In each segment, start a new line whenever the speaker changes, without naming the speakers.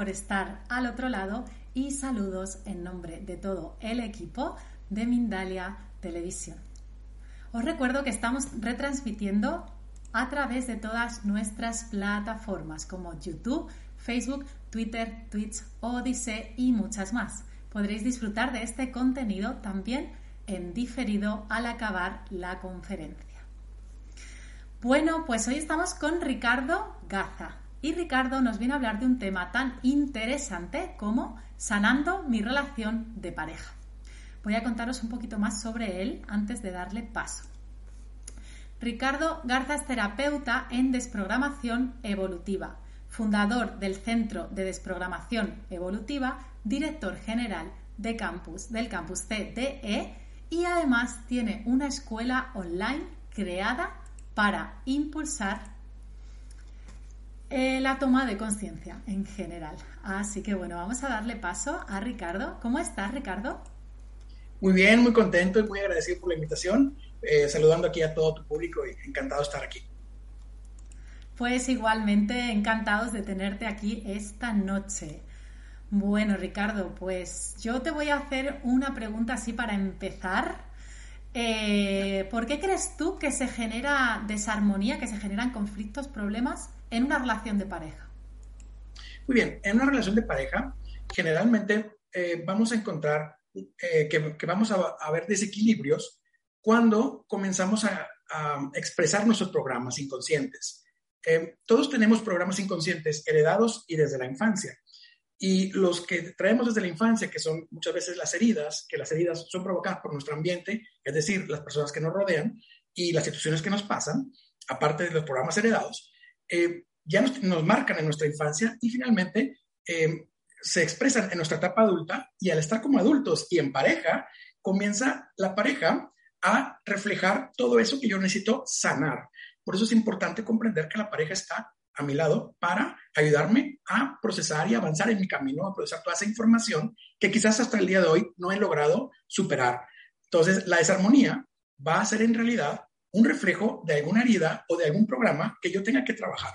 Por estar al otro lado y saludos en nombre de todo el equipo de Mindalia Televisión. Os recuerdo que estamos retransmitiendo a través de todas nuestras plataformas como YouTube, Facebook, Twitter, Twitch, Odyssey y muchas más. Podréis disfrutar de este contenido también en diferido al acabar la conferencia. Bueno, pues hoy estamos con Ricardo Gaza, y Ricardo nos viene a hablar de un tema tan interesante como sanando mi relación de pareja. Voy a contaros un poquito más sobre él antes de darle paso. Ricardo Garza es terapeuta en desprogramación evolutiva, fundador del Centro de Desprogramación Evolutiva, director general de campus, del campus CDE y además tiene una escuela online creada para impulsar eh, la toma de conciencia en general. Así que bueno, vamos a darle paso a Ricardo. ¿Cómo estás, Ricardo?
Muy bien, muy contento y muy agradecido por la invitación. Eh, saludando aquí a todo tu público y encantado de estar aquí.
Pues igualmente encantados de tenerte aquí esta noche. Bueno, Ricardo, pues yo te voy a hacer una pregunta así para empezar. Eh, ¿Por qué crees tú que se genera desarmonía, que se generan conflictos, problemas en una relación de pareja?
Muy bien, en una relación de pareja, generalmente eh, vamos a encontrar eh, que, vamos a, ver desequilibrios cuando comenzamos a, expresar nuestros programas inconscientes. Eh, todos tenemos programas inconscientes heredados y desde la infancia. Y los que traemos desde la infancia, que son muchas veces las heridas, que las heridas son provocadas por nuestro ambiente, es decir, las personas que nos rodean y las situaciones que nos pasan, aparte de los programas heredados, eh, ya nos, marcan en nuestra infancia y finalmente eh, se expresan en nuestra etapa adulta y al estar como adultos y en pareja, comienza la pareja a reflejar todo eso que yo necesito sanar. Por eso es importante comprender que la pareja está a mi lado para ayudarme a procesar y avanzar en mi camino, a procesar toda esa información que quizás hasta el día de hoy no he logrado superar. Entonces, la desarmonía va a ser en realidad un reflejo de alguna herida o de algún programa que yo tenga que trabajar.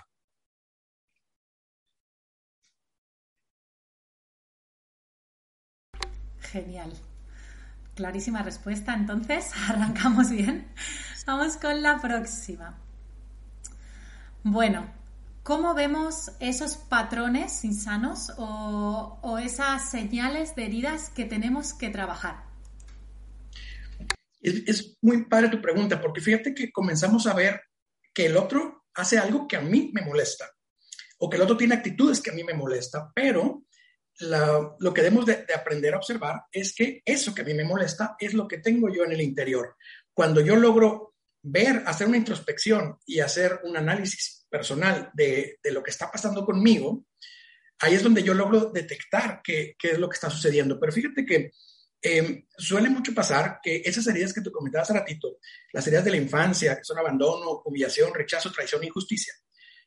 Genial. Clarísima respuesta. Entonces, arrancamos bien. Vamos con la próxima. Bueno, ¿cómo vemos esos patrones insanos o, o esas señales de heridas que tenemos que trabajar?
Es, muy padre tu pregunta, porque fíjate que comenzamos a ver que el otro hace algo que a mí me molesta, o que el otro tiene actitudes que a mí me molesta, pero lo que debemos de, aprender a observar es que eso que a mí me molesta es lo que tengo yo en el interior. Cuando yo logro ver, hacer una introspección y hacer un análisis personal de, lo que está pasando conmigo, ahí es donde yo logro detectar qué, qué es lo que está sucediendo. Pero fíjate que Em, suele mucho pasar que esas heridas que tú comentabas hace ratito, las heridas de la infancia, que son abandono, humillación, rechazo, traición e injusticia,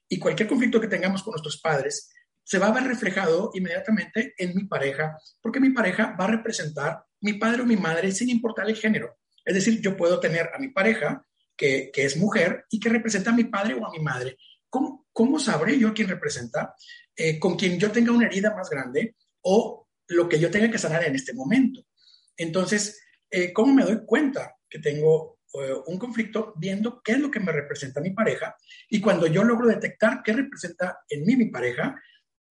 y cualquier conflicto que tengamos con nuestros padres, se va a ver reflejado inmediatamente en mi pareja, porque mi pareja va a representar mi padre o mi madre sin importar el género. Es decir, yo puedo tener a mi pareja, que, es mujer, y que representa a mi padre o a mi madre. ¿Cómo, cómo sabré yo quién representa? Eh, con quien yo tenga una herida más grande o lo que yo tenga que sanar en este momento. Entonces, eh, ¿cómo me doy cuenta que tengo eh, un conflicto viendo qué es lo que me representa mi pareja? Y cuando yo logro detectar qué representa en mí mi pareja,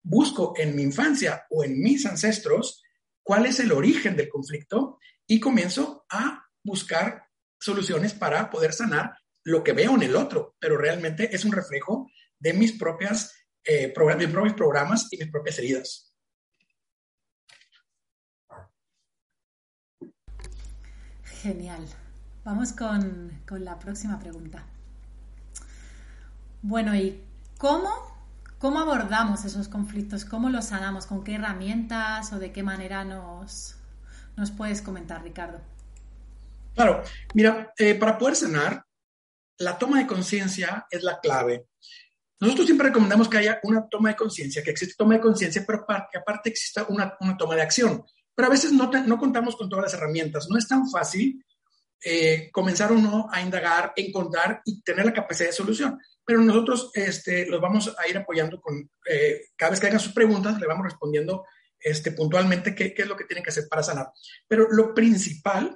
busco en mi infancia o en mis ancestros cuál es el origen del conflicto y comienzo a buscar soluciones para poder sanar lo que veo en el otro, pero realmente es un reflejo de mis propias eh, mis propios programas y mis propias heridas.
Genial. Vamos con, con la próxima pregunta. Bueno, ¿y cómo, cómo abordamos esos conflictos? ¿Cómo los sanamos? ¿Con qué herramientas o de qué manera nos, nos puedes comentar, Ricardo?
Claro, mira, eh, para poder sanar, la toma de conciencia es la clave. Nosotros siempre recomendamos que haya una toma de conciencia, que existe toma de conciencia, pero que aparte exista una, una, toma de acción. Pero a veces no, no contamos con todas las herramientas. No es tan fácil eh, comenzar uno a indagar, encontrar y tener la capacidad de solución. Pero nosotros este, los vamos a ir apoyando con, eh, cada vez que hagan sus preguntas, le vamos respondiendo este, puntualmente qué, qué, es lo que tienen que hacer para sanar. Pero lo principal,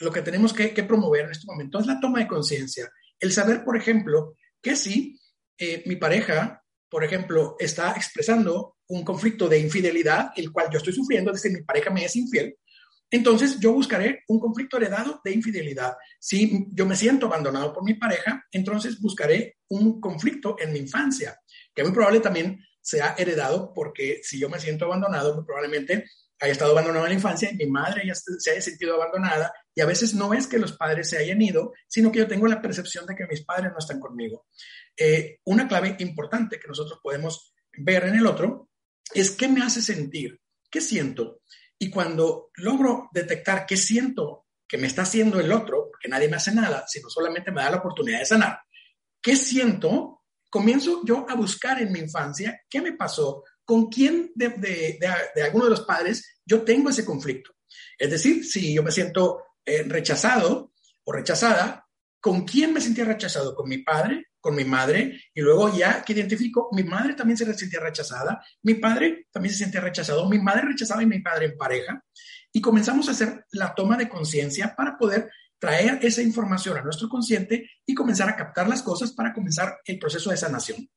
lo que tenemos que, que promover en este momento es la toma de conciencia. El saber, por ejemplo, que sí, eh, mi pareja, por ejemplo, está expresando un conflicto de infidelidad, el cual yo estoy sufriendo, es decir, mi pareja me es infiel, entonces yo buscaré un conflicto heredado de infidelidad. Si yo me siento abandonado por mi pareja, entonces buscaré un conflicto en mi infancia, que muy probable también sea heredado porque si yo me siento abandonado, muy probablemente haya estado abandonado en la infancia mi madre ya se haya sentido abandonada y a veces no es que los padres se hayan ido, sino que yo tengo la percepción de que mis padres no están conmigo. Eh, una clave importante que nosotros podemos ver en el otro es qué me hace sentir, qué siento. Y cuando logro detectar qué siento que me está haciendo el otro, porque nadie me hace nada, sino solamente me da la oportunidad de sanar, qué siento, comienzo yo a buscar en mi infancia qué me pasó, con quién de, de, de, alguno de los padres yo tengo ese conflicto. Es decir, si yo me siento eh, rechazado o rechazada, ¿con quién me sentía rechazado? ¿Con mi padre? Con mi madre y luego ya que identifico, mi madre también se sentía rechazada, mi padre también se sentía rechazado, mi madre rechazaba y mi padre en pareja y comenzamos a hacer la toma de conciencia para poder traer esa información a nuestro consciente y comenzar a captar las cosas para comenzar el proceso de sanación.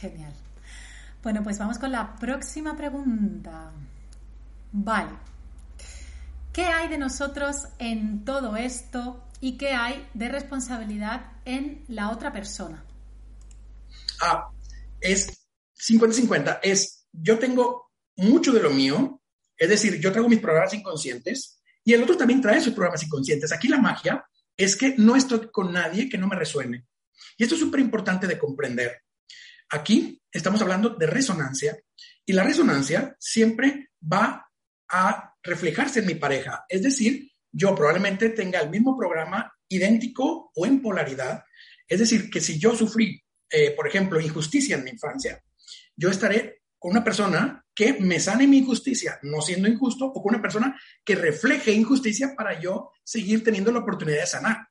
Genial. Bueno, pues vamos con la próxima pregunta. Vale. ¿Qué hay de nosotros en todo esto y qué hay de responsabilidad en la otra persona?
Ah, es 50-50. Es yo tengo mucho de lo mío, es decir, yo traigo mis programas inconscientes y el otro también trae sus programas inconscientes. Aquí la magia es que no estoy con nadie que no me resuene. Y esto es súper importante de comprender. Aquí estamos hablando de resonancia y la resonancia siempre va a reflejarse en mi pareja. Es decir, yo probablemente tenga el mismo programa idéntico o en polaridad. Es decir, que si yo sufrí, eh, por ejemplo, injusticia en mi infancia, yo estaré con una persona que me sane mi injusticia, no siendo injusto, o con una persona que refleje injusticia para yo seguir teniendo la oportunidad de sanar.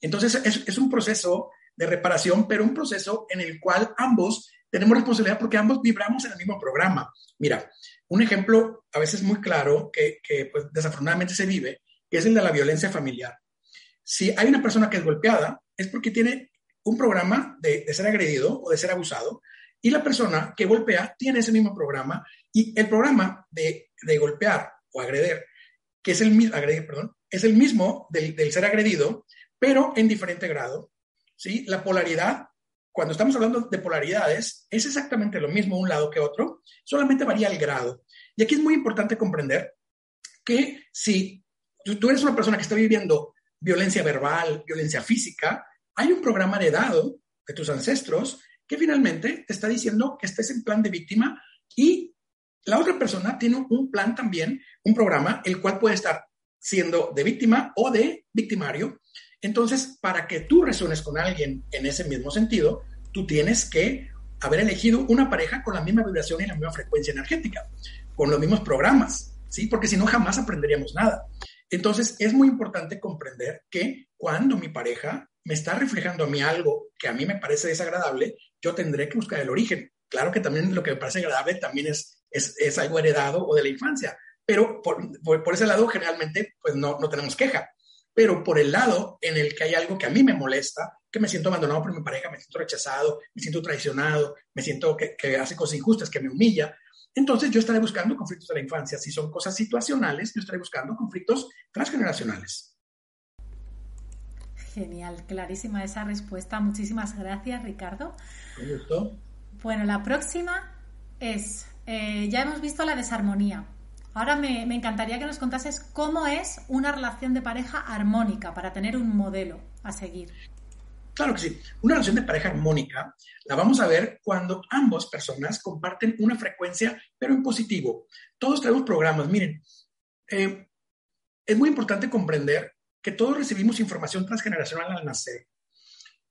Entonces, es, es un proceso de reparación, pero un proceso en el cual ambos tenemos responsabilidad porque ambos vibramos en el mismo programa. Mira, un ejemplo a veces muy claro que, pues, desafortunadamente se vive, es el de la violencia familiar. Si hay una persona que es golpeada, es porque tiene un programa de, ser agredido o de ser abusado, y la persona que golpea tiene ese mismo programa, y el programa de, golpear o agredir, que es el mismo, agredir, es el mismo del, del ser agredido, pero en diferente grado. ¿sí? La polaridad cuando estamos hablando de polaridades, es exactamente lo mismo un lado que otro, solamente varía el grado. Y aquí es muy importante comprender que si tú eres una persona que está viviendo violencia verbal, violencia física, hay un programa heredado de tus ancestros que finalmente te está diciendo que estés en plan de víctima y la otra persona tiene un plan también, un programa, el cual puede estar siendo de víctima o de victimario. Entonces, para que tú resuenes con alguien en ese mismo sentido, tú tienes que haber elegido una pareja con la misma vibración y la misma frecuencia energética, con los mismos programas, ¿sí? Porque si no, jamás aprenderíamos nada. Entonces, es muy importante comprender que cuando mi pareja me está reflejando a mí algo que a mí me parece desagradable, yo tendré que buscar el origen. Claro que también lo que me parece agradable también es, es, algo heredado o de la infancia, pero por, por, ese lado generalmente pues no, no tenemos queja. Pero por el lado en el que hay algo que a mí me molesta, que me siento abandonado por mi pareja, me siento rechazado, me siento traicionado, me siento que, que hace cosas injustas, que me humilla, entonces yo estaré buscando conflictos de la infancia. Si son cosas situacionales, yo estaré buscando conflictos transgeneracionales.
Genial, clarísima esa respuesta. Muchísimas gracias, Ricardo.
Un gusto.
Bueno, la próxima es, eh, ya hemos visto la desarmonía. Ahora me, encantaría que nos contases cómo es una relación de pareja armónica para tener un modelo a seguir.
Claro que sí. Una relación de pareja armónica la vamos a ver cuando ambas personas comparten una frecuencia, pero en positivo. Todos tenemos programas. Miren, eh, es muy importante comprender que todos recibimos información transgeneracional al nacer,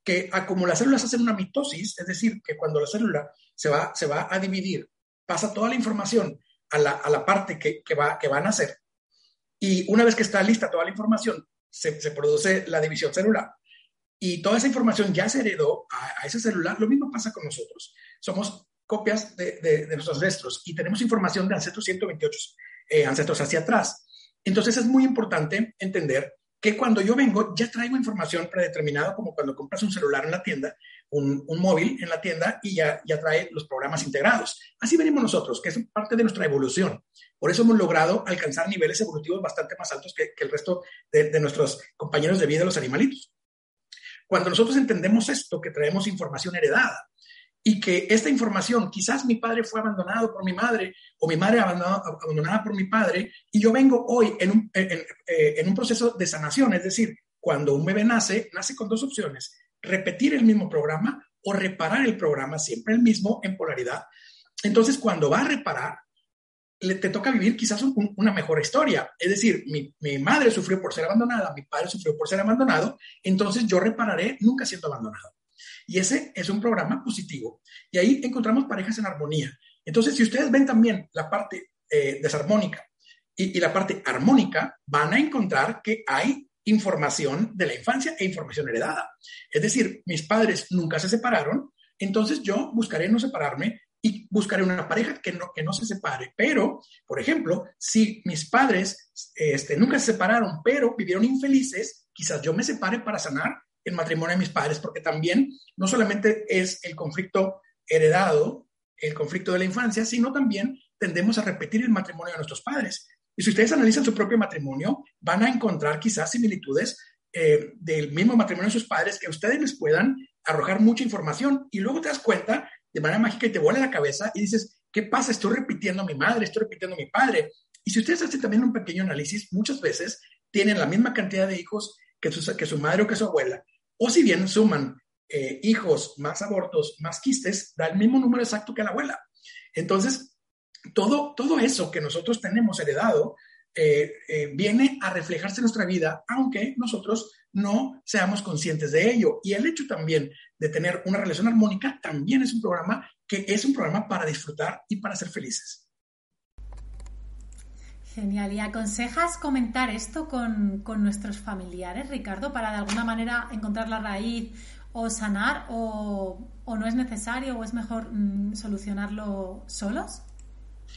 que como las células hacen una mitosis, es decir, que cuando la célula se va, se va a dividir, pasa toda la información a la, a la parte que, que, va, que va a nacer, y una vez que está lista toda la información, se, se produce la división celular y toda esa información ya se heredó a, ese celular, lo mismo pasa con nosotros. Somos copias de, de, nuestros ancestros y tenemos información de ancestros 128 eh, ancestros hacia atrás. Entonces es muy importante entender que cuando yo vengo ya traigo información predeterminada, como cuando compras un celular en la tienda, un, un, móvil en la tienda y ya, ya trae los programas integrados. Así venimos nosotros, que es parte de nuestra evolución. Por eso hemos logrado alcanzar niveles evolutivos bastante más altos que, el resto de, nuestros compañeros de vida, los animalitos. Cuando nosotros entendemos esto, que traemos información heredada y que esta información, quizás mi padre fue abandonado por mi madre o mi madre abandonada, por mi padre, y yo vengo hoy en un, eh, en un proceso de sanación, es decir, cuando un bebé nace, nace con dos opciones, repetir el mismo programa o reparar el programa, siempre el mismo en polaridad. Entonces, cuando va a reparar, le, te toca vivir quizás un, una mejor historia. Es decir, mi, mi, madre sufrió por ser abandonada, mi padre sufrió por ser abandonado, entonces yo repararé nunca siendo abandonado. Y ese es un programa positivo. Y ahí encontramos parejas en armonía. Entonces, si ustedes ven también la parte eh, desarmónica y la parte armónica, van a encontrar que hay información de la infancia e información heredada. Es decir, mis padres nunca se separaron, entonces yo buscaré no separarme y buscaré una pareja que no, que no se separe. Pero, por ejemplo, si mis padres este, nunca se separaron, pero vivieron infelices, quizás yo me separe para sanar el matrimonio de mis padres, porque también no solamente es el conflicto heredado, el conflicto de la infancia, sino también tendemos a repetir el matrimonio de nuestros padres. Y si ustedes analizan su propio matrimonio, van a encontrar quizás similitudes eh, del mismo matrimonio de sus padres que ustedes les puedan arrojar mucha información. Y luego te das cuenta de manera mágica y te vuela la cabeza y dices, ¿qué pasa? Estoy repitiendo a mi madre, estoy repitiendo a mi padre. Y si ustedes hacen también un pequeño análisis, muchas veces tienen la misma cantidad de hijos que su, que su madre o que su abuela. O si bien suman eh, hijos más abortos, más quistes, da el mismo número exacto que la abuela. Entonces, todo, todo eso que nosotros tenemos heredado eh, eh, viene a reflejarse en nuestra vida, aunque nosotros no seamos conscientes de ello. Y el hecho también de tener una relación armónica también es un programa que es un programa para disfrutar y para ser felices.
Genial. ¿Y aconsejas comentar esto con, con nuestros familiares, Ricardo, para de alguna manera encontrar la raíz o sanar o, o no es necesario o es mejor mm, solucionarlo solos?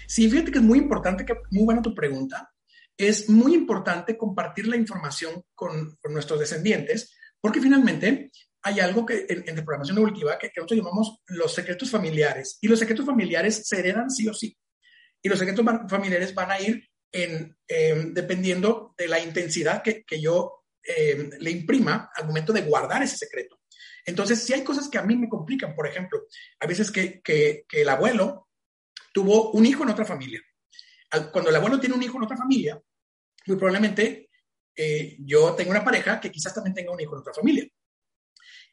Sí, fíjate que es muy importante, que, muy buena tu pregunta. Es muy importante compartir la información con, nuestros descendientes, porque finalmente hay algo que en, en programación evolutiva que, que, nosotros llamamos los secretos familiares. Y los secretos familiares se heredan sí o sí. Y los secretos familiares van a ir en, eh, dependiendo de la intensidad que, que yo eh, le imprima al momento de guardar ese secreto. Entonces, si hay cosas que a mí me complican, por ejemplo, a veces que, que el abuelo tuvo un hijo en otra familia. Cuando el abuelo tiene un hijo en otra familia, muy probablemente eh, yo tengo una pareja que quizás también tenga un hijo en otra familia.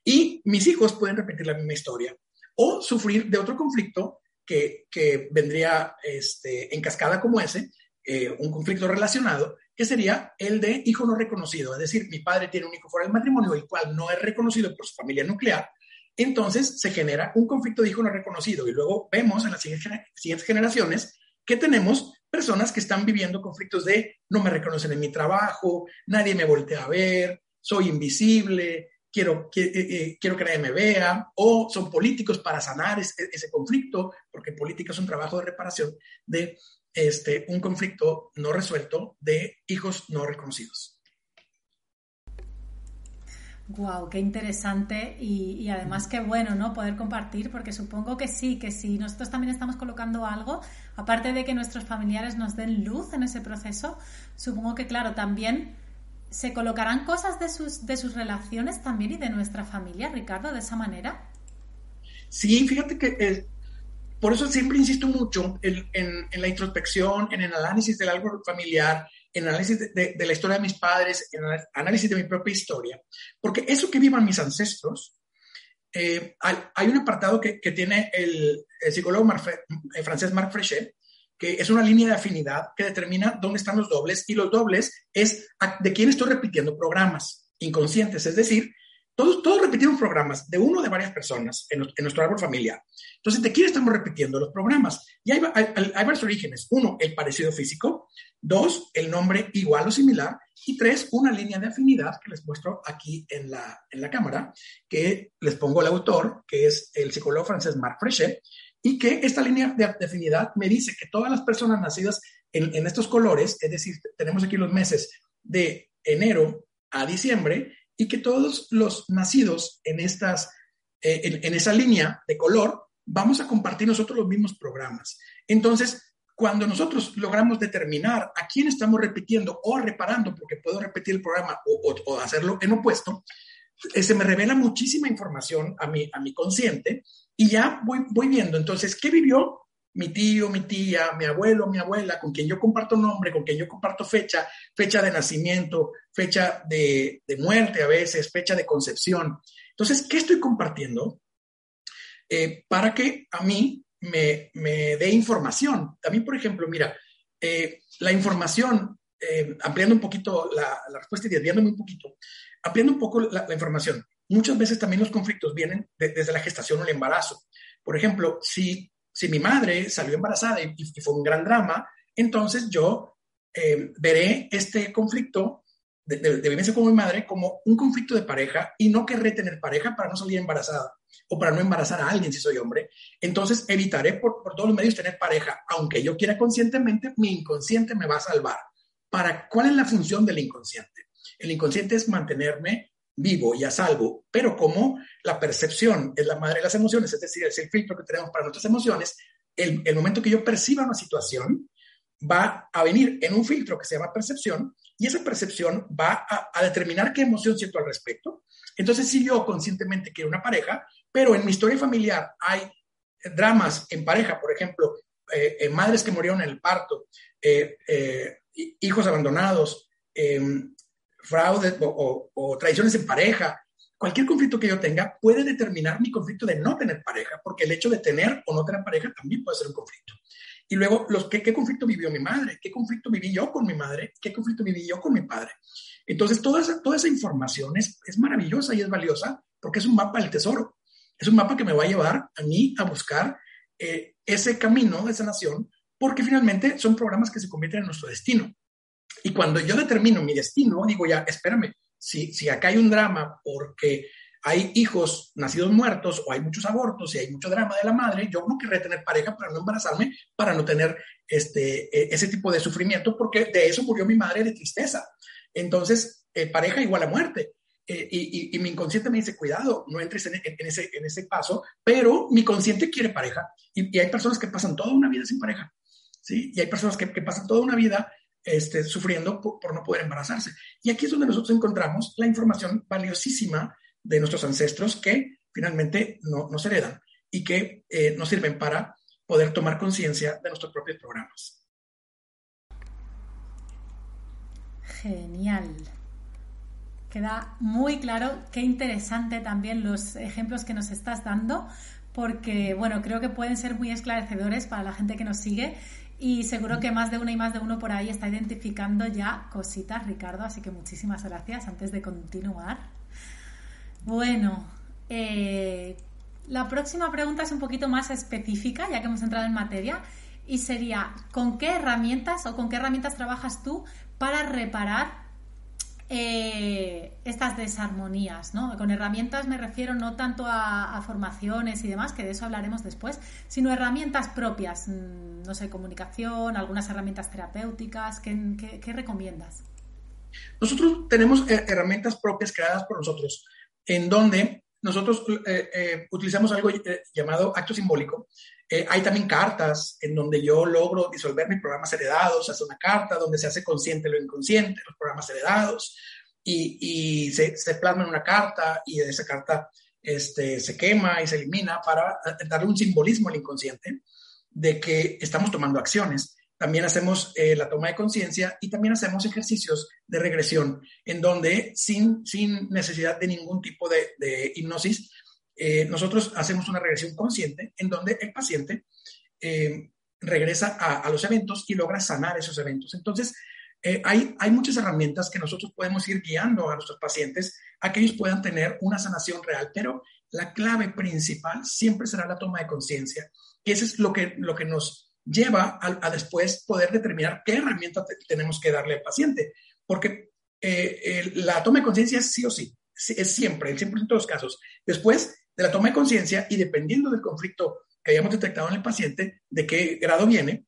Y mis hijos pueden repetir la misma historia o sufrir de otro conflicto que, vendría este, en cascada como ese, eh, un conflicto relacionado, que sería el de hijo no reconocido. Es decir, mi padre tiene un hijo fuera del matrimonio, el cual no es reconocido por su familia nuclear. Entonces se genera un conflicto de hijo no reconocido. Y luego vemos en las siguientes generaciones que tenemos personas que están viviendo conflictos de no me reconocen en mi trabajo, nadie me voltea a ver, soy invisible, quiero, eh, eh, quiero que nadie me vea, o son políticos para sanar ese, ese, conflicto, porque política es un trabajo de reparación de este, un conflicto no resuelto de hijos no reconocidos.
Wow, qué interesante y, además qué bueno, ¿no? Poder compartir, porque supongo que sí, que si nosotros también estamos colocando algo, aparte de que nuestros familiares nos den luz en ese proceso, supongo que claro, también se colocarán cosas de sus, de sus relaciones también y de nuestra familia, Ricardo, de esa manera.
Sí, fíjate que eh, por eso siempre insisto mucho en, la introspección, en el análisis del árbol familiar, en el análisis de, la historia de mis padres, en el análisis de mi propia historia, porque eso que vivan mis ancestros, eh, hay, un apartado que, tiene el, psicólogo eh, francés Marc Frechet, que es una línea de afinidad que determina dónde están los dobles, y los dobles es de quién estoy repitiendo programas inconscientes, es decir, todos, todos repetimos programas de uno o de varias personas en, nuestro árbol familiar. Entonces, ¿de quién estamos repitiendo los programas? Y hay, varios orígenes. Uno, el parecido físico. Dos, el nombre igual o similar. Y tres, una línea de afinidad que les muestro aquí en la, en la cámara, que les pongo el autor, que es el psicólogo francés Marc Frechet, y que esta línea de, afinidad me dice que todas las personas nacidas en, en estos colores, es decir, tenemos aquí los meses de enero a diciembre, y que todos los nacidos en, estas, eh, en, esa línea de color vamos a compartir nosotros los mismos programas. Entonces, cuando nosotros logramos determinar a quién estamos repitiendo o reparando, porque puedo repetir el programa o, hacerlo en opuesto, eh, se me revela muchísima información a mi, a mi consciente y ya voy, voy viendo entonces qué vivió mi tío, mi tía, mi abuelo, mi abuela, con quien yo comparto nombre, con quien yo comparto fecha, fecha de nacimiento, fecha de, muerte a veces, fecha de concepción. Entonces, ¿qué estoy compartiendo? Eh, para que a mí me, dé información. También, por ejemplo, mira, eh, la información, eh, ampliando un poquito la, respuesta y desviándome un poquito, ampliando un poco la, información. Muchas veces también los conflictos vienen desde la gestación o el embarazo. Por ejemplo, si si mi madre salió embarazada y, fue un gran drama, entonces yo eh, veré este conflicto de, de, vivencia con mi madre como un conflicto de pareja y no querré tener pareja para no salir embarazada o para no embarazar a alguien si soy hombre. Entonces evitaré por, por todos los medios tener pareja, aunque yo quiera conscientemente, mi inconsciente me va a salvar. ¿Para cuál es la función del inconsciente? El inconsciente es mantenerme vivo y a salvo, pero como la percepción es la madre de las emociones, es decir, es el filtro que tenemos para nuestras emociones, el, el momento que yo perciba una situación, va a venir en un filtro que se llama percepción y esa percepción va a, determinar qué emoción siento al respecto. Entonces, si yo conscientemente quiero una pareja, pero en mi historia familiar hay dramas en pareja, por ejemplo, eh, eh, madres que murieron en el parto, eh, hijos abandonados, em, fraude o, traiciones en pareja, cualquier conflicto que yo tenga puede determinar mi conflicto de no tener pareja, porque el hecho de tener o no tener pareja también puede ser un conflicto. Y luego, los, ¿qué, conflicto vivió mi madre? ¿Qué conflicto viví yo con mi madre? ¿Qué conflicto viví yo con mi padre? Entonces, toda esa, toda esa información es, es maravillosa y es valiosa porque es un mapa del tesoro. Es un mapa que me va a llevar a mí a buscar eh, ese camino de sanación, porque finalmente son programas que se convierten en nuestro destino. Y cuando yo determino mi destino, digo ya, espérame, si, si acá hay un drama porque hay hijos nacidos muertos o hay muchos abortos y hay mucho drama de la madre, yo no querré tener pareja para no embarazarme, para no tener este, e, ese tipo de sufrimiento, porque de eso murió mi madre de tristeza. Entonces, eh, pareja igual a muerte. Eh, y, y, mi inconsciente me dice, cuidado, no entres en, ese, en ese paso, pero mi consciente quiere pareja. Y, hay personas que pasan toda una vida sin pareja. ¿sí? Y hay personas que, que pasan toda una vida este, sufriendo por, no poder embarazarse. Y aquí es donde nosotros encontramos la información valiosísima de nuestros ancestros que finalmente no, nos heredan y que eh, nos sirven para poder tomar conciencia de nuestros propios programas.
Genial. Queda muy claro, qué interesante también los ejemplos que nos estás dando, porque bueno, creo que pueden ser muy esclarecedores para la gente que nos sigue y seguro que más de uno y más de uno por ahí está identificando ya cositas, Ricardo. Así que muchísimas gracias antes de continuar. Bueno, eh, la próxima pregunta es un poquito más específica, ya que hemos entrado en materia, y sería, ¿con qué herramientas o con qué herramientas trabajas tú para reparar eh, estas desarmonías, ¿no? Con herramientas me refiero no tanto a, formaciones y demás, que de eso hablaremos después, sino herramientas propias, mm, no sé, comunicación, algunas herramientas terapéuticas, ¿qué, recomiendas?
Nosotros tenemos herramientas propias creadas por nosotros. en donde nosotros eh, eh, utilizamos algo eh, llamado acto simbólico. Hay también cartas en donde yo logro disolver mis programas heredados, hace una carta donde se hace consciente lo inconsciente, los programas heredados, y, se, se, plasma en una carta y esa carta este, se quema y se elimina para darle un simbolismo al inconsciente de que estamos tomando acciones. También hacemos eh, la toma de conciencia y también hacemos ejercicios de regresión en donde sin, necesidad de ningún tipo de, de hipnosis, eh, nosotros hacemos una regresión consciente en donde el paciente eh, regresa a, a, los eventos y logra sanar esos eventos. Entonces, hay, hay muchas herramientas que nosotros podemos ir guiando a nuestros pacientes a que ellos puedan tener una sanación real, pero la clave principal siempre será la toma de conciencia. Y eso es lo que, lo que nos lleva a, después poder determinar qué herramienta tenemos que darle al paciente. Porque eh, la toma de conciencia es sí o sí, es siempre, el 100% de los casos. Después de la toma de conciencia y dependiendo del conflicto que hayamos detectado en el paciente, de qué grado viene,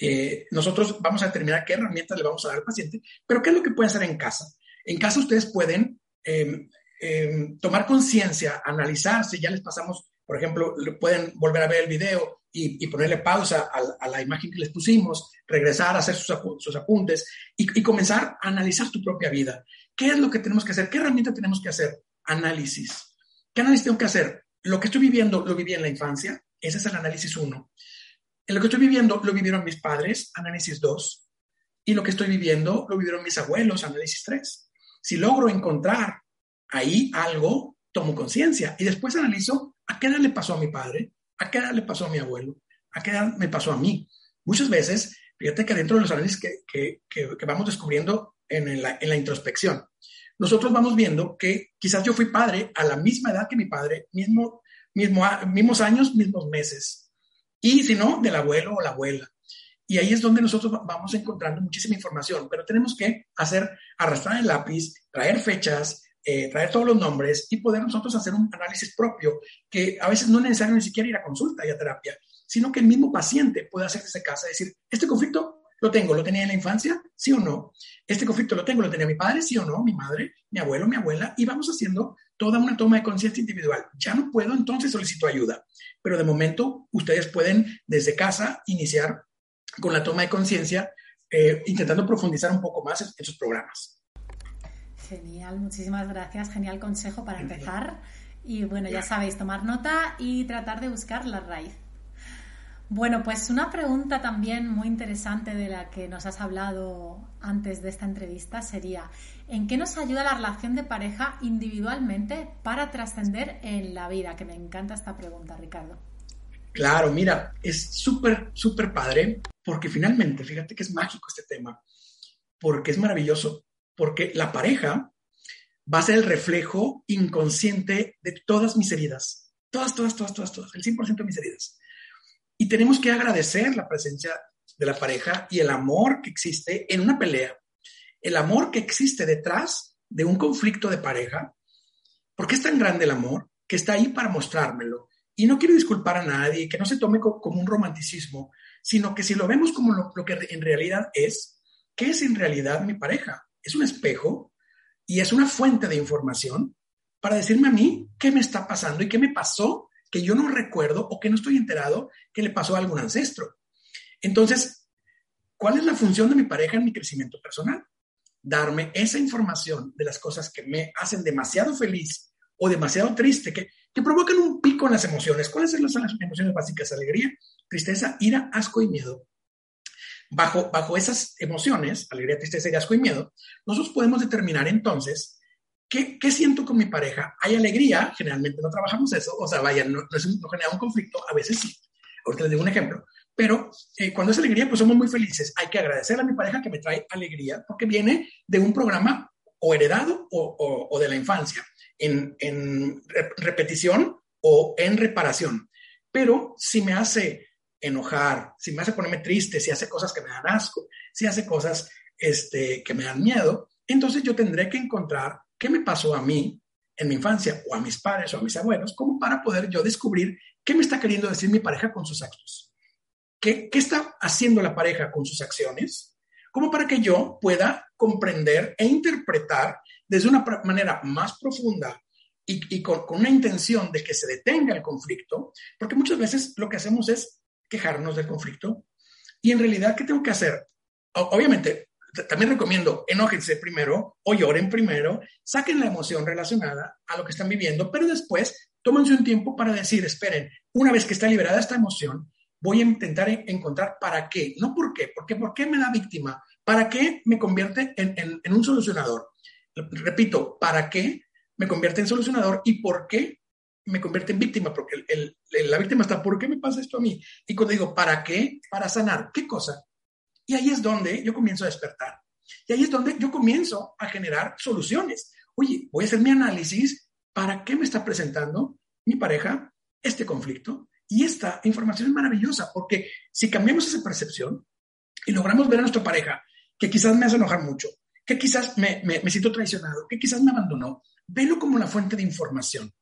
eh, nosotros vamos a determinar qué herramientas le vamos a dar al paciente, pero qué es lo que pueden hacer en casa. En casa ustedes pueden em, em, tomar conciencia, analizar si ya les pasamos, por ejemplo, pueden volver a ver el video y, ponerle pausa a, la imagen que les pusimos, regresar a hacer sus, apuntes y, comenzar a analizar tu propia vida. ¿Qué es lo que tenemos que hacer? ¿Qué herramienta tenemos que hacer? Análisis. ¿Qué análisis tengo que hacer? Lo que estoy viviendo lo viví en la infancia, ese es el análisis uno. En lo que estoy viviendo lo vivieron mis padres, análisis 2. Y lo que estoy viviendo lo vivieron mis abuelos, análisis 3. Si logro encontrar ahí algo, tomo conciencia y después analizo a qué edad le pasó a mi padre, ¿A qué edad le pasó a mi abuelo? ¿A qué edad me pasó a mí? Muchas veces, fíjate que dentro de los análisis que, vamos descubriendo en en la, introspección, nosotros vamos viendo que quizás yo fui padre a la misma edad que mi padre, mismo, mismo, mismos años, mismos meses. Y si no, del abuelo o la abuela. Y ahí es donde nosotros vamos encontrando muchísima información, pero tenemos que hacer, arrastrar el lápiz, traer fechas, eh, traer todos los nombres y poder nosotros hacer un análisis propio, que a veces no es necesario ni siquiera ir a consulta y a terapia, sino que el mismo paciente puede hacerse casa y decir, este conflicto lo tengo, lo tenía en la infancia, sí o no. Este conflicto lo tengo, lo tenía mi padre, sí o no, mi madre, mi abuelo, mi abuela, y vamos haciendo toda una toma de conciencia individual. Ya no puedo, entonces solicito ayuda, pero de momento ustedes pueden desde casa iniciar con la toma de conciencia, eh, intentando profundizar un poco más en sus programas.
Genial, muchísimas gracias. Genial consejo para empezar. Y bueno, ya sabéis, tomar nota y tratar de buscar la raíz. Bueno, pues una pregunta también muy interesante de la que nos has hablado antes de esta entrevista sería, ¿en qué nos ayuda la relación de pareja individualmente para trascender en la vida? Que me encanta esta pregunta, Ricardo.
Claro, mira, es súper, súper padre porque finalmente, fíjate que es mágico este tema, porque es maravilloso porque la pareja va a ser el reflejo inconsciente de todas mis heridas. Todas, todas, todas, todas, todas, el 100% de mis heridas. Y tenemos que agradecer la presencia de la pareja y el amor que existe en una pelea, el amor que existe detrás de un conflicto de pareja, porque es tan grande el amor que está ahí para mostrármelo. Y no quiero disculpar a nadie, que no se tome como un romanticismo, sino que si lo vemos como lo, que en realidad es, ¿qué es en realidad mi pareja? es un espejo y es una fuente de información para decirme a mí qué me está pasando y qué me pasó que yo no recuerdo o que no estoy enterado que le pasó a algún ancestro. Entonces, ¿cuál es la función de mi pareja en mi crecimiento personal? Darme esa información de las cosas que me hacen demasiado feliz o demasiado triste, que, que provocan un pico en las emociones. ¿Cuáles son las emociones básicas? Alegría, tristeza, ira, asco y miedo. Bajo, bajo esas emociones, alegría, tristeza, asco y miedo, nosotros podemos determinar entonces ¿Qué, ¿qué, siento con mi pareja? Hay alegría, generalmente no trabajamos eso, o sea, vaya, no, no, genera un conflicto, a veces sí. Ahorita les digo un ejemplo. Pero eh, cuando es alegría, pues somos muy felices. Hay que agradecer a mi pareja que me trae alegría, porque viene de un programa o heredado o, de la infancia, en, en repetición o en reparación. Pero si me hace enojar, si me hace ponerme triste, si hace cosas que me dan asco, si hace cosas este, que me dan miedo, entonces yo tendré que encontrar qué me pasó a mí en mi infancia o a mis padres o a mis abuelos, como para poder yo descubrir qué me está queriendo decir mi pareja con sus actos. ¿Qué, qué está haciendo la pareja con sus acciones? Como para que yo pueda comprender e interpretar desde una manera más profunda y, con, una intención de que se detenga el conflicto, porque muchas veces lo que hacemos es quejarnos del conflicto y en realidad, ¿qué tengo que hacer? obviamente, también recomiendo enójense primero o lloren primero, saquen la emoción relacionada a lo que están viviendo, pero después tómense un tiempo para decir, esperen, una vez que está liberada esta emoción, voy a intentar encontrar para qué, no por qué, porque por qué me da víctima, para qué me convierte en, en un solucionador. Repito, para qué me convierte en solucionador y por qué me convierte en víctima, porque el, la víctima está, ¿por qué me pasa esto a mí? Y cuando digo, ¿para qué? Para sanar, ¿qué cosa? Y ahí es donde yo comienzo a despertar. Y ahí es donde yo comienzo a generar soluciones. Oye, voy a hacer mi análisis, ¿para qué me está presentando mi pareja este conflicto? Y esta información es maravillosa, porque si cambiamos esa percepción y logramos ver a nuestra pareja, que quizás me hace enojar mucho, que quizás me, siento traicionado, que quizás me abandonó, velo como la fuente de información,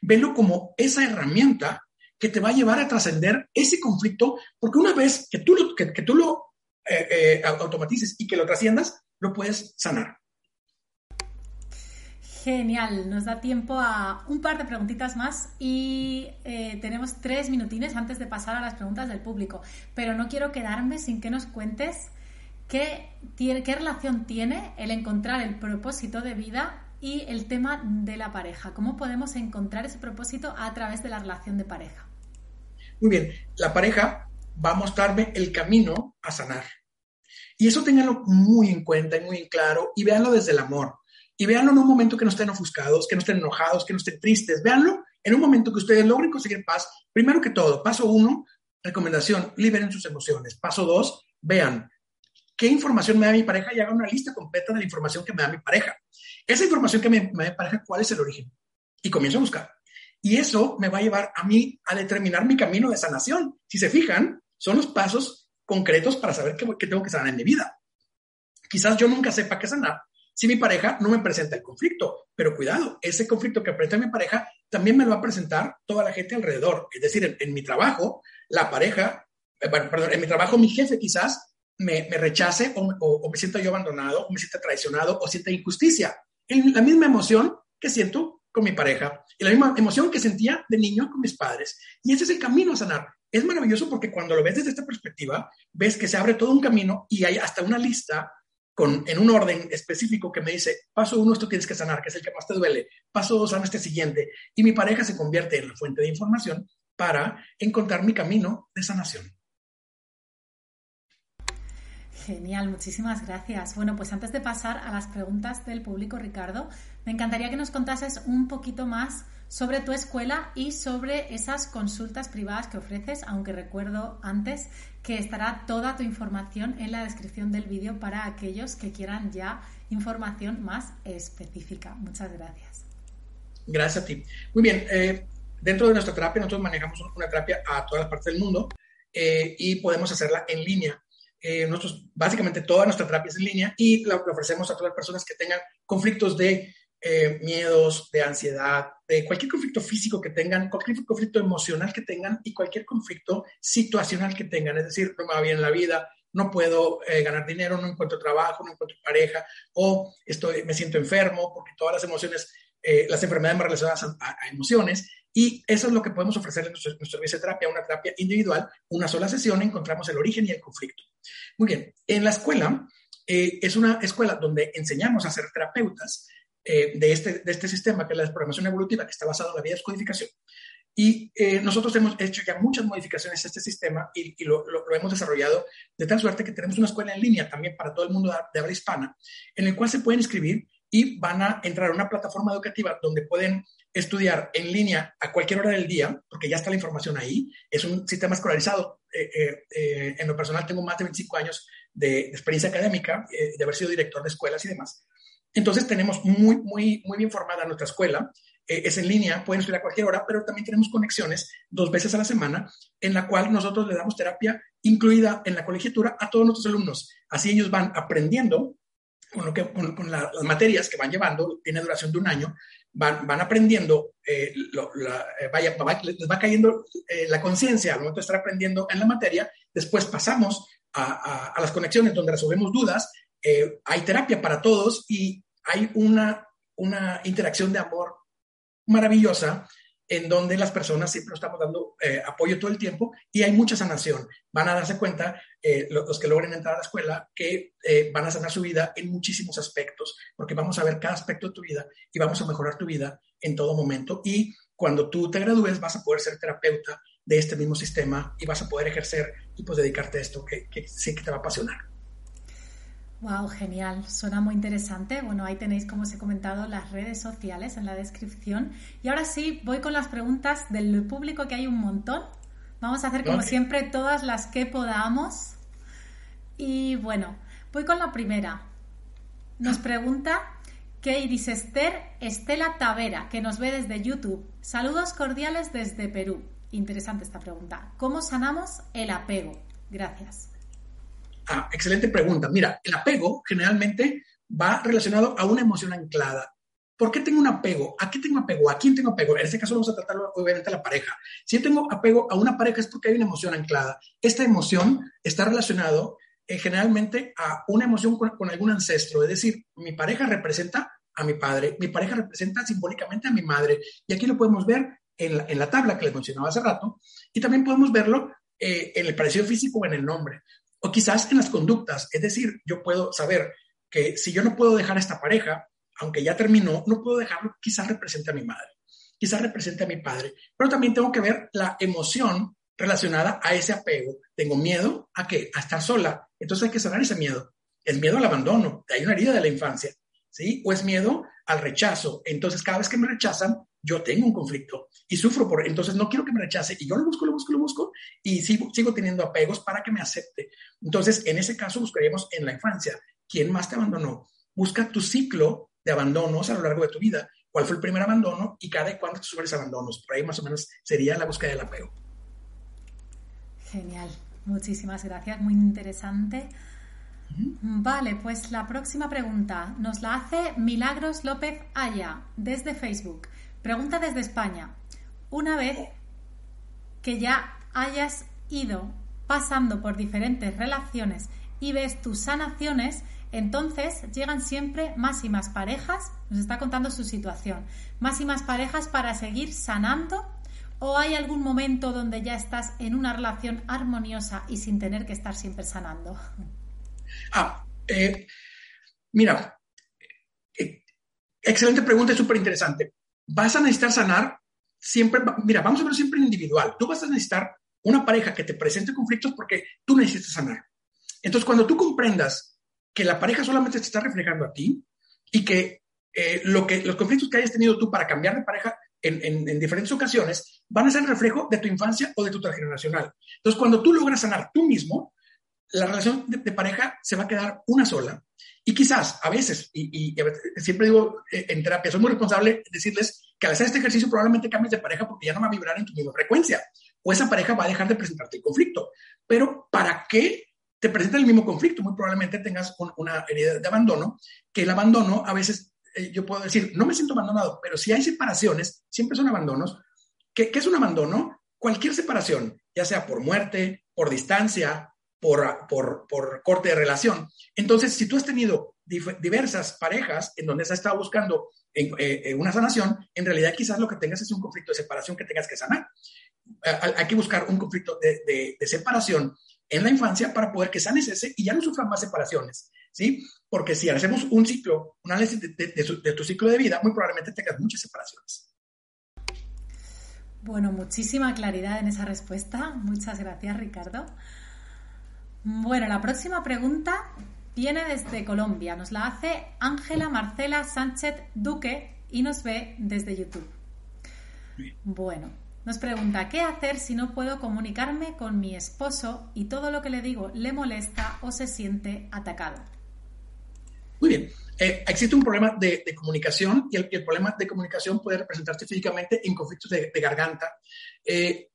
velo como esa herramienta que te va a llevar a trascender ese conflicto, porque una vez que tú lo, que, tú lo eh, eh, automatices y que lo trasciendas, lo puedes sanar.
Genial, nos da tiempo a un par de preguntitas más y eh, tenemos tres minutines antes de pasar a las preguntas del público, pero no quiero quedarme sin que nos cuentes qué, qué relación tiene el encontrar el propósito de vida y el tema de la pareja. ¿Cómo podemos encontrar ese propósito a través de la relación de pareja?
Muy bien, la pareja va a mostrarme el camino a sanar. Y eso ténganlo muy en cuenta y muy en claro y véanlo desde el amor. Y véanlo en un momento que no estén ofuscados, que no estén enojados, que no estén tristes. Véanlo en un momento que ustedes logren conseguir paz. Primero que todo, paso uno, recomendación, liberen sus emociones. Paso dos, vean qué información me da mi pareja y hagan una lista completa de la información que me da mi pareja. Esa información que me, me parece cuál es el origen. Y comienzo a buscar. Y eso me va a llevar a mí a determinar mi camino de sanación. Si se fijan, son los pasos concretos para saber qué, tengo que sanar en mi vida. Quizás yo nunca sepa qué sanar si mi pareja no me presenta el conflicto, pero cuidado, ese conflicto que presenta mi pareja también me lo va a presentar toda la gente alrededor. Es decir, en, mi trabajo, la pareja, eh, en mi trabajo mi jefe quizás me, rechace o, me sienta yo abandonado, o me sienta traicionado, o sienta injusticia la misma emoción que siento con mi pareja y la misma emoción que sentía de niño con mis padres. Y ese es el camino a sanar. Es maravilloso porque cuando lo ves desde esta perspectiva, ves que se abre todo un camino y hay hasta una lista con, en un orden específico que me dice, paso uno, esto tienes que sanar, que es el que más te duele, paso dos, sana este siguiente. Y mi pareja se convierte en la fuente de información para encontrar mi camino de sanación.
Genial, muchísimas gracias. Bueno, pues antes de pasar a las preguntas del público, Ricardo, me encantaría que nos contases un poquito más sobre tu escuela y sobre esas consultas privadas que ofreces, aunque recuerdo antes que estará toda tu información en la descripción del vídeo para aquellos que quieran ya información más específica. Muchas gracias.
Gracias a ti. Muy bien, eh, dentro de nuestra terapia nosotros manejamos una terapia a todas las partes del mundo eh, y podemos hacerla en línea eh, básicamente toda nuestra terapia es en línea y la, ofrecemos a todas las personas que tengan conflictos de eh, miedos, de ansiedad, de cualquier conflicto físico que tengan, cualquier conflicto emocional que tengan y cualquier conflicto situacional que tengan. Es decir, no me va bien en la vida, no puedo eh, ganar dinero, no encuentro trabajo, no encuentro pareja o estoy, me siento enfermo porque todas las emociones, las enfermedades más relacionadas a emociones y eso es lo que podemos ofrecer en nuestro, servicio de terapia, una terapia individual, una sola sesión, encontramos el origen y el conflicto. Muy bien, en la escuela eh, es una escuela donde enseñamos a ser terapeutas eh, de, este, de este sistema, que es la programación evolutiva, que está basado en la biodescodificación. Y eh, nosotros hemos hecho ya muchas modificaciones a este sistema y, lo, lo, hemos desarrollado de tal suerte que tenemos una escuela en línea también para todo el mundo de habla hispana, en el cual se pueden inscribir y van a entrar a una plataforma educativa donde pueden estudiar en línea a cualquier hora del día, porque ya está la información ahí. Es un sistema escolarizado. Eh, en lo personal tengo más de 25 años de, experiencia académica, de haber sido director de escuelas y demás. Entonces tenemos muy, muy, muy bien formada nuestra escuela. es en línea, pueden estudiar a cualquier hora, pero también tenemos conexiones dos veces a la semana en la cual nosotros le damos terapia incluida en la colegiatura a todos nuestros alumnos. Así ellos van aprendiendo con, lo que, con, las materias que van llevando, tiene duración de un año, van, van aprendiendo, eh, eh, vaya, les va cayendo eh, la conciencia al momento de estar aprendiendo en la materia, después pasamos a, a, las conexiones donde resolvemos dudas, hay terapia para todos y hay una, una interacción de amor maravillosa en donde las personas siempre estamos dando eh, apoyo todo el tiempo y hay mucha sanación. Van a darse cuenta, eh, los que logren entrar a la escuela, que eh, van a sanar su vida en muchísimos aspectos, porque vamos a ver cada aspecto de tu vida y vamos a mejorar tu vida en todo momento. Y cuando tú te gradúes, vas a poder ser terapeuta de este mismo sistema y vas a poder ejercer y pues dedicarte a esto que, que sé que te va a apasionar.
Wow, genial, suena muy interesante. Bueno, ahí tenéis, como os he comentado, las redes sociales en la descripción. Y ahora sí, voy con las preguntas del público, que hay un montón. Vamos a hacer, como siempre, todas las que podamos. Y bueno, voy con la primera. Nos pregunta Iris Esther Estela Tavera, que nos ve desde YouTube. Saludos cordiales desde Perú. Interesante esta pregunta. ¿Cómo sanamos el apego? Gracias.
Ah, excelente pregunta. Mira, el apego generalmente va relacionado a una emoción anclada. ¿Por qué tengo un apego? ¿A qué tengo apego? ¿A quién tengo apego? En este caso vamos a tratarlo obviamente a la pareja. Si yo tengo apego a una pareja es porque hay una emoción anclada. Esta emoción está relacionado eh, generalmente a una emoción con, algún ancestro. Es decir, mi pareja representa a mi padre, mi pareja representa simbólicamente a mi madre. Y aquí lo podemos ver en la, tabla que les mencionaba hace rato. Y también podemos verlo eh, en el parecido físico o en el nombre o quizás en las conductas. Es decir, yo puedo saber que si yo no puedo dejar esta pareja, aunque ya terminó, no puedo dejarlo, quizás represente a mi madre, quizás represente a mi padre, pero también tengo que ver la emoción relacionada a ese apego. Tengo miedo a qué? A estar sola. Entonces hay que sanar ese miedo. Es miedo al abandono, hay una herida de la infancia, ¿sí? O es miedo al rechazo. Entonces cada vez que me rechazan, yo tengo un conflicto y sufro por, entonces no quiero que me rechace y yo lo busco, lo busco, lo busco y sigo, teniendo apegos para que me acepte. Entonces, en ese caso buscaríamos en la infancia, ¿quién más te abandonó? Busca tu ciclo de abandonos a lo largo de tu vida. ¿Cuál fue el primer abandono y cada cuándo te sufres abandonos? Por ahí más o menos sería la búsqueda del apego.
Genial, muchísimas gracias, muy interesante. Vale, pues la próxima pregunta nos la hace Milagros López Aya desde Facebook. Pregunta desde España. Una vez que ya hayas ido pasando por diferentes relaciones y ves tus sanaciones, entonces llegan siempre más y más parejas, nos está contando su situación, más y más parejas para seguir sanando o hay algún momento donde ya estás en una relación armoniosa y sin tener que estar siempre sanando.
Ah, eh, mira, eh, excelente pregunta súper interesante vas a necesitar sanar siempre, mira, vamos a ver siempre individual. Tú vas a necesitar una pareja que te presente conflictos porque tú necesitas sanar. Entonces, cuando tú comprendas que la pareja solamente te está reflejando a ti y que, eh, lo que los conflictos que hayas tenido tú para cambiar de pareja en, en, diferentes ocasiones van a ser reflejo de tu infancia o de tu transgeneracional. Entonces, cuando tú logras sanar tú mismo, la relación de, pareja se va a quedar una sola. Y quizás a veces, y, siempre digo eh, en terapia, soy muy responsable decirles que al hacer este ejercicio probablemente cambies de pareja porque ya no va a vibrar en tu misma frecuencia. O esa pareja va a dejar de presentarte el conflicto. Pero ¿para qué te presenta el mismo conflicto? Muy probablemente tengas una herida de abandono, que el abandono a veces, eh, yo puedo decir, no me siento abandonado, pero si hay separaciones, siempre son abandonos. ¿Qué, ¿Qué es un abandono? Cualquier separación, ya sea por muerte, por distancia, por, por, corte de relación. Entonces, si tú has tenido diversas parejas en donde has estado buscando eh, una sanación, en realidad quizás lo que tengas es un conflicto de separación que tengas que sanar. hay que buscar un conflicto de, separación en la infancia para poder que sanes ese y ya no sufran más separaciones, ¿sí? Porque si hacemos un ciclo, un análisis de tu ciclo de vida, muy probablemente tengas muchas separaciones.
Bueno, muchísima claridad en esa respuesta. Muchas gracias, Ricardo. Bueno, la próxima pregunta viene desde Colombia. Nos la hace Ángela Marcela Sánchez Duque y nos ve desde YouTube. Bueno, nos pregunta, ¿qué hacer si no puedo comunicarme con mi esposo y todo lo que le digo le molesta o se siente atacado?
Muy bien. Eh, existe un problema de, comunicación y el, problema de comunicación puede representarse físicamente en conflictos de, garganta. Eh,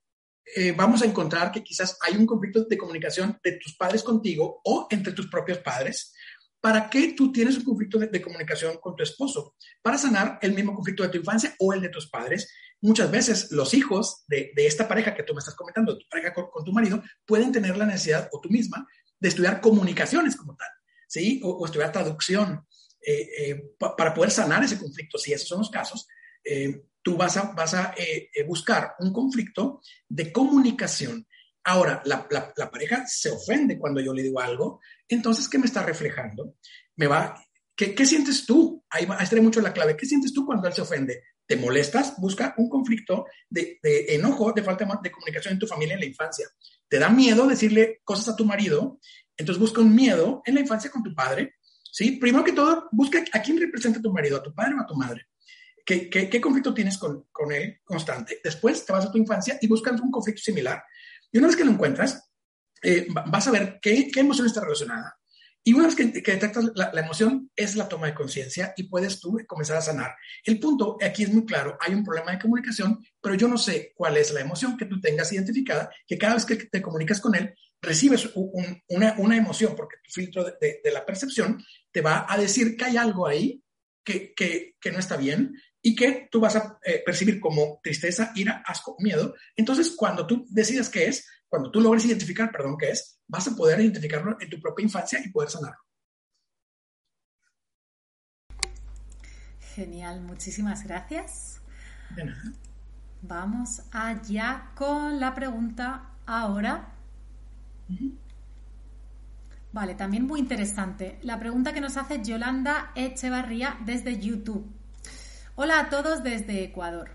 eh, vamos a encontrar que quizás hay un conflicto de comunicación de tus padres contigo o entre tus propios padres. ¿Para qué tú tienes un conflicto de, comunicación con tu esposo? Para sanar el mismo conflicto de tu infancia o el de tus padres. Muchas veces los hijos de, esta pareja que tú me estás comentando, tu pareja con, tu marido, pueden tener la necesidad, o tú misma, de estudiar comunicaciones como tal, ¿sí? O, estudiar traducción eh, eh, para poder sanar ese conflicto, si esos son los casos. Eh, tú vas a, vas a eh, buscar un conflicto de comunicación. Ahora, la, la, pareja se ofende cuando yo le digo algo, entonces, ¿qué me está reflejando? Me va, ¿qué, qué sientes tú? Ahí, va, ahí mucho la clave. ¿Qué sientes tú cuando él se ofende? ¿Te molestas? Busca un conflicto de, de enojo, de falta de comunicación en tu familia en la infancia. ¿Te da miedo decirle cosas a tu marido? Entonces busca un miedo en la infancia con tu padre. ¿sí? Primero que todo, busca a quién representa tu marido, a tu padre o a tu madre. ¿Qué, qué, conflicto tienes con, con, él constante? Después te vas a tu infancia y buscas un conflicto similar. Y una vez que lo encuentras, eh, vas a ver qué, qué, emoción está relacionada. Y una vez que, detectas la, la, emoción, es la toma de conciencia y puedes tú comenzar a sanar. El punto aquí es muy claro, hay un problema de comunicación, pero yo no sé cuál es la emoción que tú tengas identificada, que cada vez que te comunicas con él, recibes una, una, emoción, porque tu filtro de, de, la percepción te va a decir que hay algo ahí que, que, que no está bien y que tú vas a eh, percibir como tristeza, ira, asco, miedo. Entonces, cuando tú decidas qué es, cuando tú logres identificar, perdón, qué es, vas a poder identificarlo en tu propia infancia y poder sanarlo.
Genial, muchísimas gracias. De nada. Vamos allá con la pregunta ahora. Vale, también muy interesante. La pregunta que nos hace Yolanda Echevarría desde YouTube. Hola a todos desde Ecuador.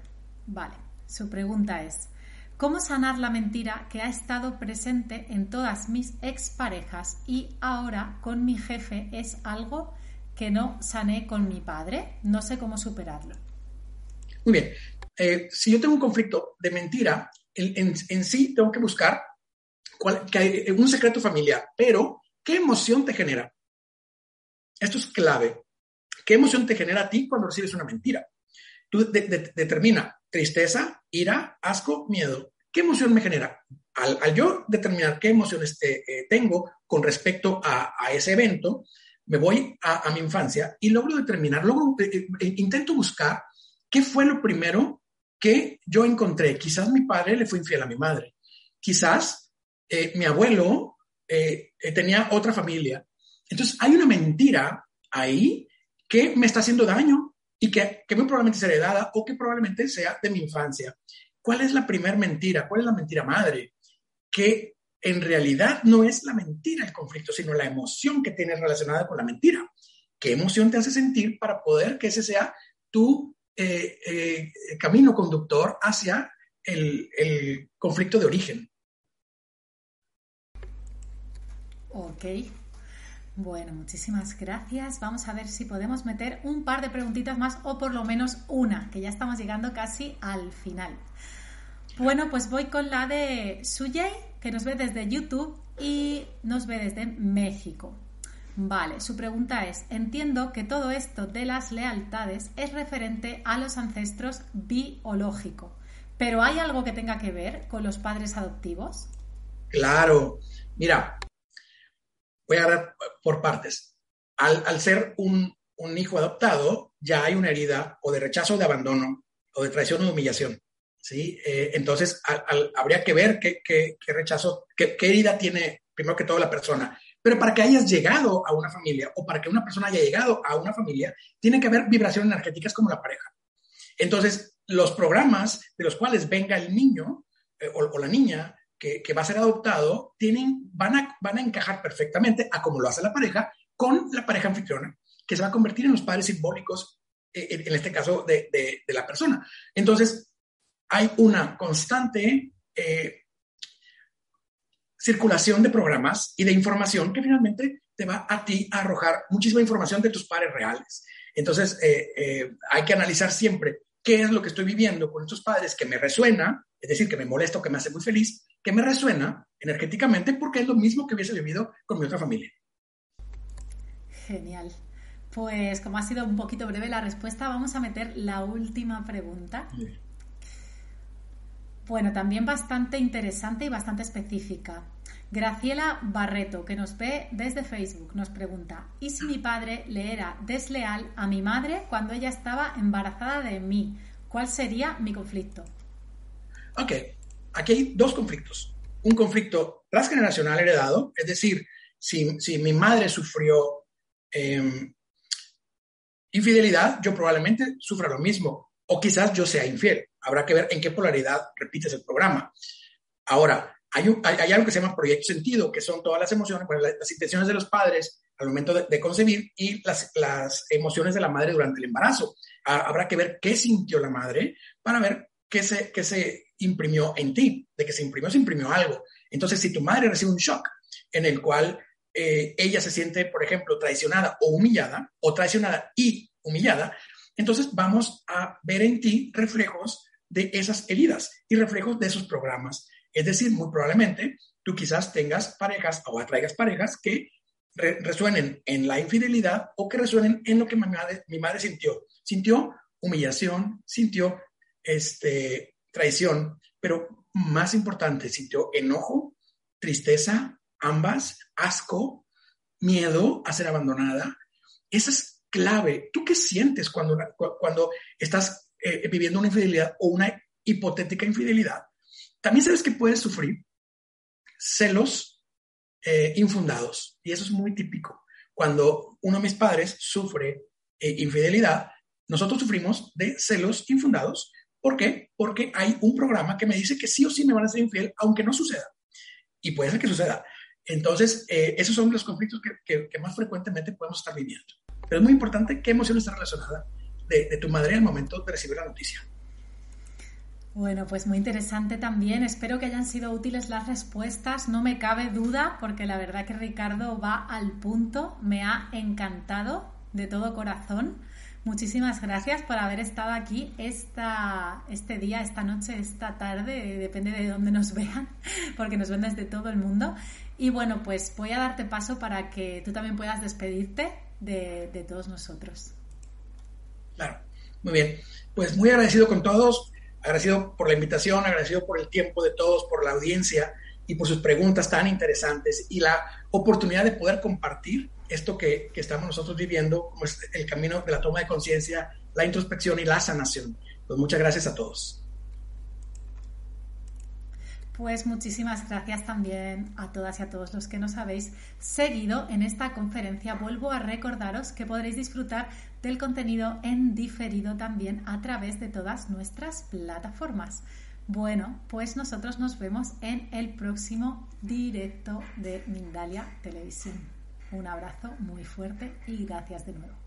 Vale, su pregunta es, ¿cómo sanar la mentira que ha estado presente en todas mis exparejas y ahora con mi jefe es algo que no sané con mi padre? No sé cómo superarlo.
Muy bien. Eh, si yo tengo un conflicto de mentira, en, sí tengo que buscar que hay un secreto familiar, pero ¿qué emoción te genera? Esto es clave. ¿Qué emoción te genera a ti cuando recibes una mentira? Tú determina tristeza, ira, asco, miedo. ¿Qué emoción me genera? Al, yo determinar qué emociones eh, tengo con respecto a, ese evento, me voy a, mi infancia y logro determinar, logro, eh, eh, intento buscar qué fue lo primero que yo encontré. Quizás mi padre le fue infiel a mi madre. Quizás mi abuelo tenía otra familia. Entonces hay una mentira ahí que me está haciendo daño y que, que muy probablemente sea heredada o que probablemente sea de mi infancia. ¿Cuál es la primera mentira? ¿Cuál es la mentira madre? Que en realidad no es la mentira el conflicto, sino la emoción que tienes relacionada con la mentira. ¿Qué emoción te hace sentir para poder que ese sea tu camino conductor hacia el, el conflicto de origen?
Ok. Bueno, muchísimas gracias. Vamos a ver si podemos meter un par de preguntitas más o por lo menos una, que ya estamos llegando casi al final. Bueno, pues voy con la de Suyei, que nos ve desde YouTube y nos ve desde México. Vale, su pregunta es, entiendo que todo esto de las lealtades es referente a los ancestros biológicos, pero ¿hay algo que tenga que ver con los padres adoptivos?
Claro, mira, voy a dar por partes. Al, ser un, hijo adoptado, ya hay una herida o de rechazo, de abandono, o de traición o humillación. ¿sí? Eh, entonces, habría que ver qué, rechazo, qué, herida tiene, primero que todo, la persona. Pero para que hayas llegado a una familia o para que una persona haya llegado a una familia, tiene que haber vibraciones energéticas como la pareja. Entonces, los programas de los cuales venga el niño eh, o, la niña que, va a ser adoptado tienen, van, a, van a encajar perfectamente a como lo hace la pareja con la pareja anfitriona, que se va a convertir en los padres simbólicos, eh, en, este caso, de, de, la persona. Entonces, hay una constante eh, circulación de programas y de información que finalmente te va a ti a arrojar muchísima información de tus padres reales. Entonces, eh, hay que analizar siempre qué es lo que estoy viviendo con estos padres que me resuena, es decir, que me molesta o que me hace muy feliz, que me resuena energéticamente porque es lo mismo que hubiese vivido con mi otra familia.
Genial. Pues como ha sido un poquito breve la respuesta, vamos a meter la última pregunta. Bueno, también bastante interesante y bastante específica. Graciela Barreto, que nos ve desde Facebook, nos pregunta, ¿y si mi padre le era desleal a mi madre cuando ella estaba embarazada de mí? ¿Cuál sería mi conflicto?
Ok, aquí hay dos conflictos. Un conflicto transgeneracional heredado, es decir, si, mi madre sufrió em, infidelidad, yo probablemente sufra lo mismo. O quizás yo sea infiel. Habrá que ver en qué polaridad repites el programa. Ahora, hay, hay, algo que se llama proyecto sentido, que son todas las emociones, las, intenciones de los padres al momento de, concebir y las, las, emociones de la madre durante el embarazo. Habrá que ver qué sintió la madre para ver qué se, qué se imprimió en ti. De que se imprimió, se imprimió algo. Entonces, si tu madre recibe un shock en el cual eh, ella se siente, por ejemplo, traicionada o humillada, o traicionada y humillada, entonces vamos a ver en ti reflejos de esas heridas y reflejos de esos programas. Es decir, muy probablemente tú quizás tengas parejas o atraigas parejas que resuenen en la infidelidad o que resuenen en lo que mi madre, mi madre sintió. Sintió humillación, sintió este, traición, pero más importante, sintió enojo, tristeza, ambas, asco, miedo a ser abandonada. Esa es clave. ¿Tú qué sientes cuando, cuando estás eh, viviendo una infidelidad o una hipotética infidelidad? También sabes que puedes sufrir celos eh, infundados y eso es muy típico. Cuando uno de mis padres sufre eh, infidelidad, nosotros sufrimos de celos infundados. ¿Por qué? Porque hay un programa que me dice que sí o sí me van a ser infiel, aunque no suceda. Y puede ser que suceda. Entonces, eh, esos son los conflictos que, más frecuentemente podemos estar viviendo. Pero es muy importante qué emoción está relacionada de, de tu madre al momento de recibir la noticia.
Bueno, pues muy interesante también. Espero que hayan sido útiles las respuestas. No me cabe duda, porque la verdad que Ricardo va al punto. Me ha encantado de todo corazón. Muchísimas gracias por haber estado aquí esta, este día, esta noche, esta tarde, depende de dónde nos vean, porque nos ven desde todo el mundo. Y bueno, pues voy a darte paso para que tú también puedas despedirte de, todos nosotros.
Claro, muy bien. Pues muy agradecido con todos, agradecido por la invitación, agradecido por el tiempo de todos, por la audiencia y por sus preguntas tan interesantes y la oportunidad de poder compartir esto que, estamos nosotros viviendo, como es el camino de la toma de conciencia, la introspección y la sanación. Pues muchas gracias a todos.
Pues muchísimas gracias también a todas y a todos los que nos habéis seguido en esta conferencia. Vuelvo a recordaros que podréis disfrutar del contenido en diferido también a través de todas nuestras plataformas. Bueno, pues nosotros nos vemos en el próximo directo de Mindalia Televisión. Un abrazo muy fuerte y gracias de nuevo.